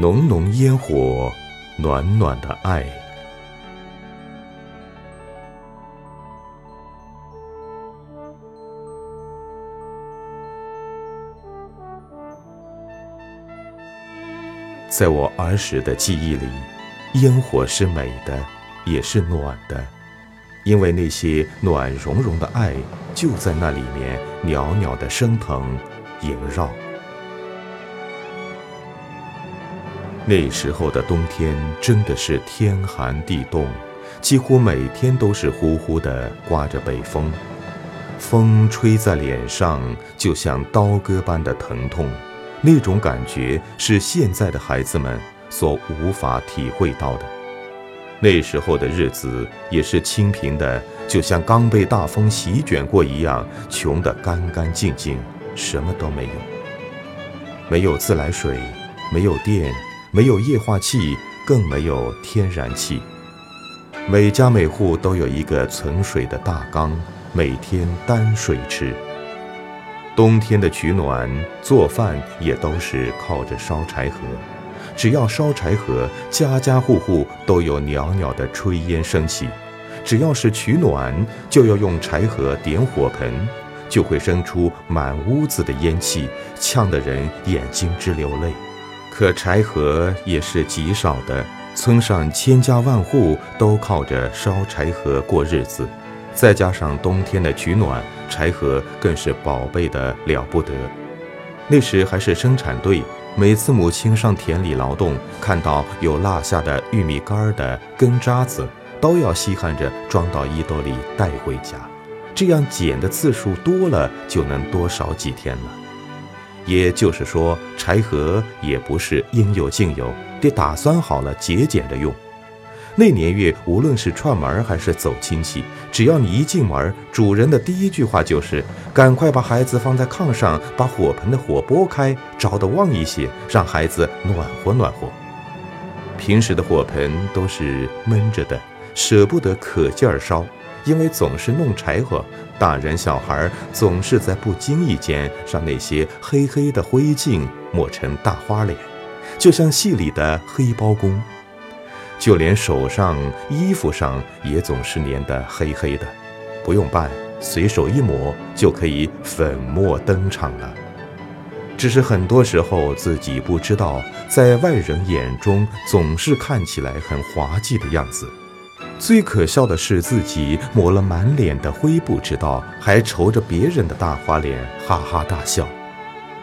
浓浓烟火，暖暖的爱。在我儿时的记忆里，烟火是美的，也是暖的，因为那些暖融融的爱就在那里面袅袅的升腾、萦绕。那时候的冬天真的是天寒地冻，几乎每天都是呼呼的刮着北风，风吹在脸上就像刀割般的疼痛。那种感觉是现在的孩子们所无法体会到的。那时候的日子也是清贫的，就像刚被大风席卷过一样，穷得干干净净，什么都没有。没有自来水，没有电，没有液化气，更没有天然气。每家每户都有一个存水的大缸，每天担水吃。冬天的取暖、做饭也都是靠着烧柴禾。只要烧柴禾，家家户户都有袅袅的炊烟升起；只要是取暖，就要用柴禾点火盆，就会生出满屋子的烟气，呛得人眼睛直流泪。可柴禾也是极少的，村上千家万户都靠着烧柴禾过日子。再加上冬天的取暖，柴禾更是宝贝的了不得。那时还是生产队，每次母亲上田里劳动，看到有落下的玉米杆的根渣子，都要稀罕着装到衣兜里带回家。这样捡的次数多了，就能多少几天了。也就是说，柴禾也不是应有尽有，得打算好了节俭着用。那年月，无论是串门还是走亲戚，只要你一进门，主人的第一句话就是：“赶快把孩子放在炕上，把火盆的火拨开，着得旺一些，让孩子暖和暖和。”平时的火盆都是闷着的，舍不得可劲儿烧，因为总是弄柴火，大人小孩总是在不经意间让那些黑黑的灰烬抹成大花脸，就像戏里的黑包公。就连手上、衣服上也总是粘得黑黑的，不用拌，随手一抹就可以粉墨登场了。只是很多时候自己不知道，在外人眼中总是看起来很滑稽的样子。最可笑的是自己抹了满脸的灰不知道，还愁着别人的大花脸，哈哈大笑。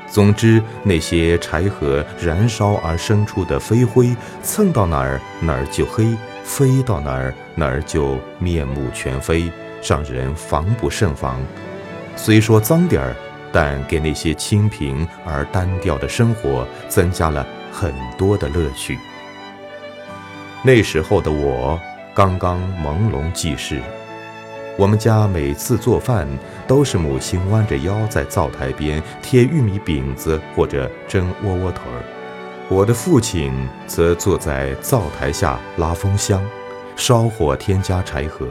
总之，那些柴禾燃烧而生出的飞灰，蹭到哪儿哪儿就黑，飞到哪儿哪儿就面目全非，让人防不胜防。虽说脏点儿，但给那些清贫而单调的生活增加了很多的乐趣。那时候的我，刚刚朦胧记事。我们家每次做饭，都是母亲弯着腰在灶台边贴玉米饼子或者蒸窝窝头儿，我的父亲则坐在灶台下拉风箱，烧火添加柴禾。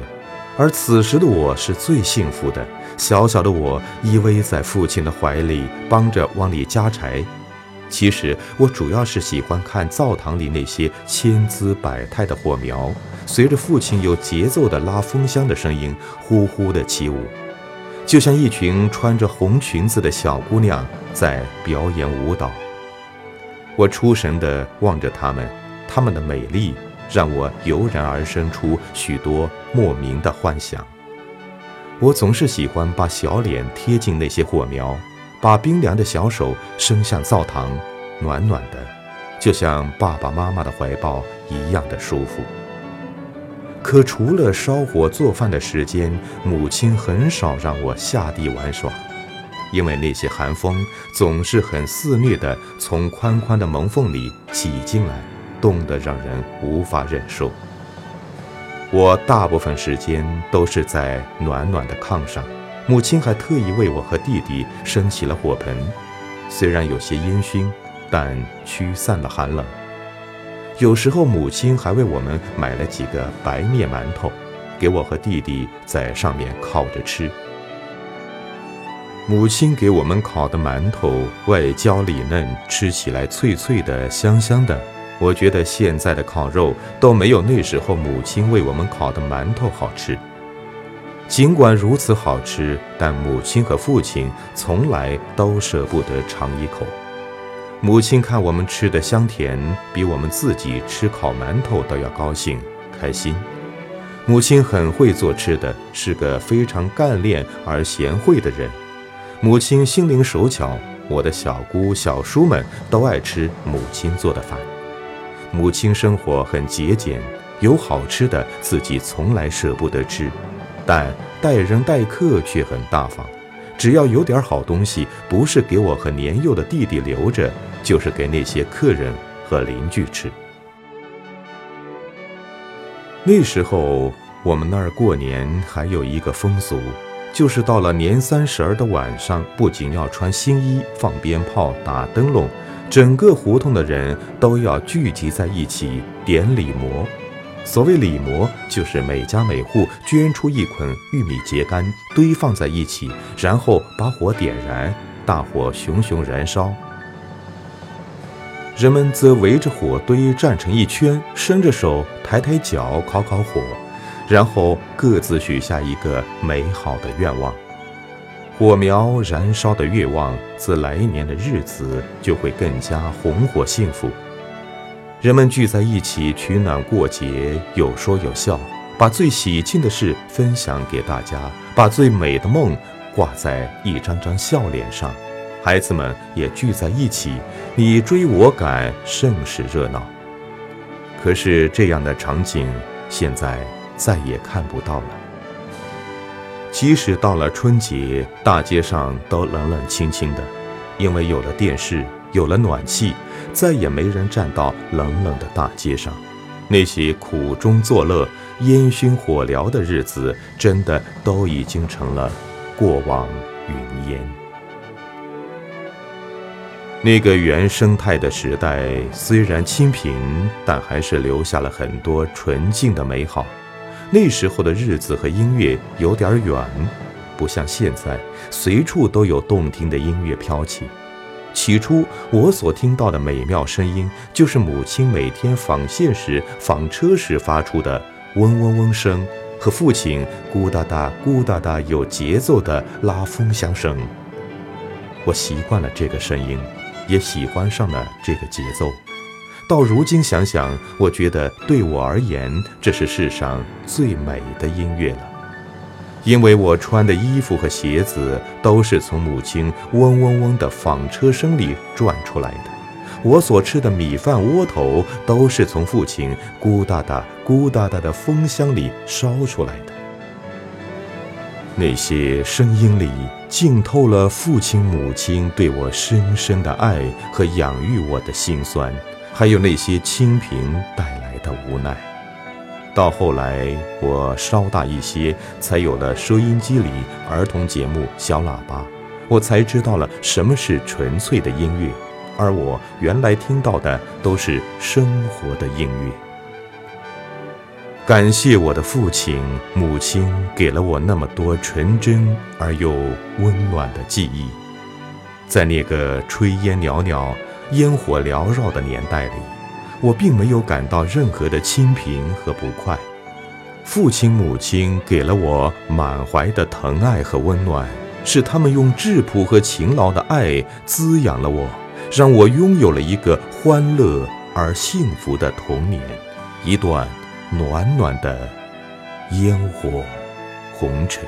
而此时的我是最幸福的，小小的我依偎在父亲的怀里，帮着往里加柴。其实我主要是喜欢看灶堂里那些千姿百态的火苗。随着父亲有节奏的拉风箱的声音，呼呼的起舞，就像一群穿着红裙子的小姑娘在表演舞蹈。我出神地望着她们，她们的美丽让我油然而生出许多莫名的幻想。我总是喜欢把小脸贴近那些火苗，把冰凉的小手伸向灶堂，暖暖的，就像爸爸妈妈的怀抱一样的舒服。可除了烧火做饭的时间，母亲很少让我下地玩耍，因为那些寒风总是很肆虐地从宽宽的门缝里挤进来，冻得让人无法忍受。我大部分时间都是在暖暖的炕上，母亲还特意为我和弟弟升起了火盆，虽然有些烟熏，但驱散了寒冷。有时候，母亲还为我们买了几个白面馒头，给我和弟弟在上面烤着吃。母亲给我们烤的馒头外焦里嫩，吃起来脆脆的、香香的，我觉得现在的烤肉都没有那时候母亲为我们烤的馒头好吃。尽管如此好吃，但母亲和父亲从来都舍不得尝一口。母亲看我们吃的香甜，比我们自己吃烤馒头都要高兴开心。母亲很会做吃的，是个非常干练而贤惠的人。母亲心灵手巧，我的小姑、小叔们都爱吃母亲做的饭。母亲生活很节俭，有好吃的自己从来舍不得吃，但待人待客却很大方。只要有点好东西，不是给我和年幼的弟弟留着，就是给那些客人和邻居吃。那时候我们那儿过年还有一个风俗，就是到了年三十儿的晚上，不仅要穿新衣、放鞭炮、打灯笼，整个胡同的人都要聚集在一起点礼膜。所谓礼膜，就是每家每户捐出一捆玉米秸秆，堆放在一起，然后把火点燃，大火熊熊燃烧。人们则围着火堆站成一圈，伸着手，抬抬脚，烤烤火，然后各自许下一个美好的愿望。火苗燃烧的越旺，自来年的日子就会更加红火幸福。人们聚在一起取暖过节，有说有笑，把最喜庆的事分享给大家，把最美的梦挂在一张张笑脸上。孩子们也聚在一起，你追我赶，甚是热闹。可是这样的场景现在再也看不到了。即使到了春节，大街上都冷冷清清的，因为有了电视。有了暖气，再也没人站到冷冷的大街上。那些苦中作乐、烟熏火燎的日子，真的都已经成了过往云烟。那个原生态的时代虽然清贫，但还是留下了很多纯净的美好。那时候的日子和音乐有点远，不像现在，随处都有动听的音乐飘起。起初，我所听到的美妙声音，就是母亲每天纺线时、纺车时发出的嗡嗡嗡声，和父亲咕哒哒、咕哒哒有节奏的拉风箱声。我习惯了这个声音，也喜欢上了这个节奏。到如今想想，我觉得对我而言，这是世上最美的音乐了。因为我穿的衣服和鞋子都是从母亲嗡嗡嗡的纺车声里转出来的，我所吃的米饭窝头都是从父亲咕哒哒咕哒哒的风箱里烧出来的。那些声音里浸透了父亲母亲对我深深的爱和养育我的辛酸，还有那些清贫带来的无奈。到后来，我稍大一些，才有了收音机里儿童节目《小喇叭》，我才知道了什么是纯粹的音乐，而我原来听到的都是生活的音乐。感谢我的父亲、母亲，给了我那么多纯真而又温暖的记忆，在那个炊烟袅袅、烟火缭绕的年代里。我并没有感到任何的清贫和不快，父亲母亲给了我满怀的疼爱和温暖，是他们用质朴和勤劳的爱滋养了我，让我拥有了一个欢乐而幸福的童年，一段暖暖的烟火红尘。